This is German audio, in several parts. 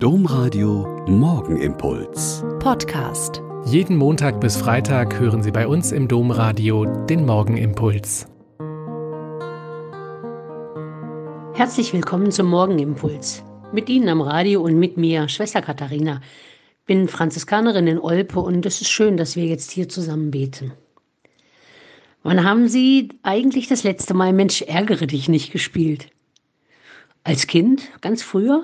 Domradio Morgenimpuls. Podcast. Jeden Montag bis Freitag hören Sie bei uns im Domradio den Morgenimpuls. Herzlich willkommen zum Morgenimpuls. Mit Ihnen am Radio und mit mir, Schwester Katharina. Bin Franziskanerin in Olpe und es ist schön, dass wir jetzt hier zusammen beten. Wann haben Sie eigentlich das letzte Mal Mensch ärgere dich nicht gespielt? Als Kind, ganz früher?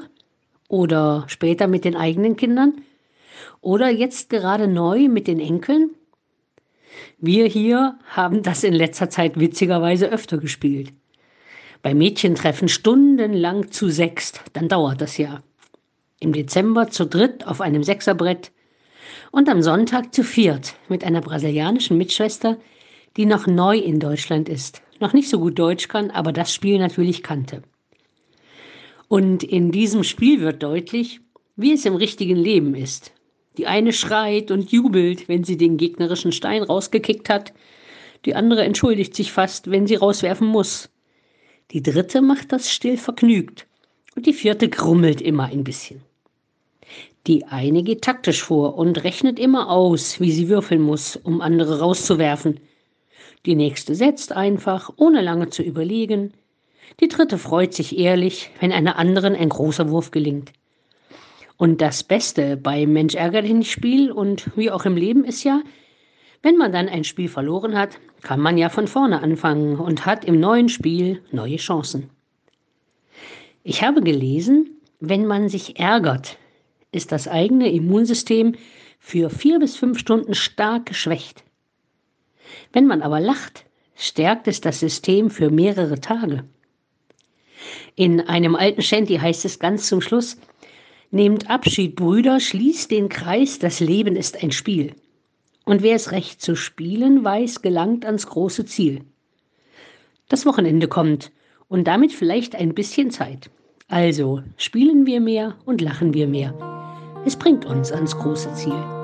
Oder später mit den eigenen Kindern oder jetzt gerade neu mit den Enkeln? Wir hier haben das in letzter Zeit witzigerweise öfter gespielt. Bei Mädchentreffen stundenlang zu sechst, dann dauert das ja. Im Dezember zu dritt auf einem Sechserbrett und am Sonntag zu viert mit einer brasilianischen Mitschwester, die noch neu in Deutschland ist, noch nicht so gut Deutsch kann, aber das Spiel natürlich kannte. Und in diesem Spiel wird deutlich, wie es im richtigen Leben ist. Die eine schreit und jubelt, wenn sie den gegnerischen Stein rausgekickt hat. Die andere entschuldigt sich fast, wenn sie rauswerfen muss. Die dritte macht das still vergnügt. Und die vierte grummelt immer ein bisschen. Die eine geht taktisch vor und rechnet immer aus, wie sie würfeln muss, um andere rauszuwerfen. Die nächste setzt einfach, ohne lange zu überlegen, die dritte freut sich ehrlich, wenn einer anderen ein großer Wurf gelingt. Und das Beste bei Mensch ärger dich Spiel und wie auch im Leben ist ja, wenn man dann ein Spiel verloren hat, kann man ja von vorne anfangen und hat im neuen Spiel neue Chancen. Ich habe gelesen, wenn man sich ärgert, ist das eigene Immunsystem für vier bis fünf Stunden stark geschwächt. Wenn man aber lacht, stärkt es das System für mehrere Tage. In einem alten Shanty heißt es ganz zum Schluss, Nehmt Abschied, Brüder, schließt den Kreis, das Leben ist ein Spiel. Und wer es recht zu spielen weiß, gelangt ans große Ziel. Das Wochenende kommt und damit vielleicht ein bisschen Zeit. Also spielen wir mehr und lachen wir mehr. Es bringt uns ans große Ziel.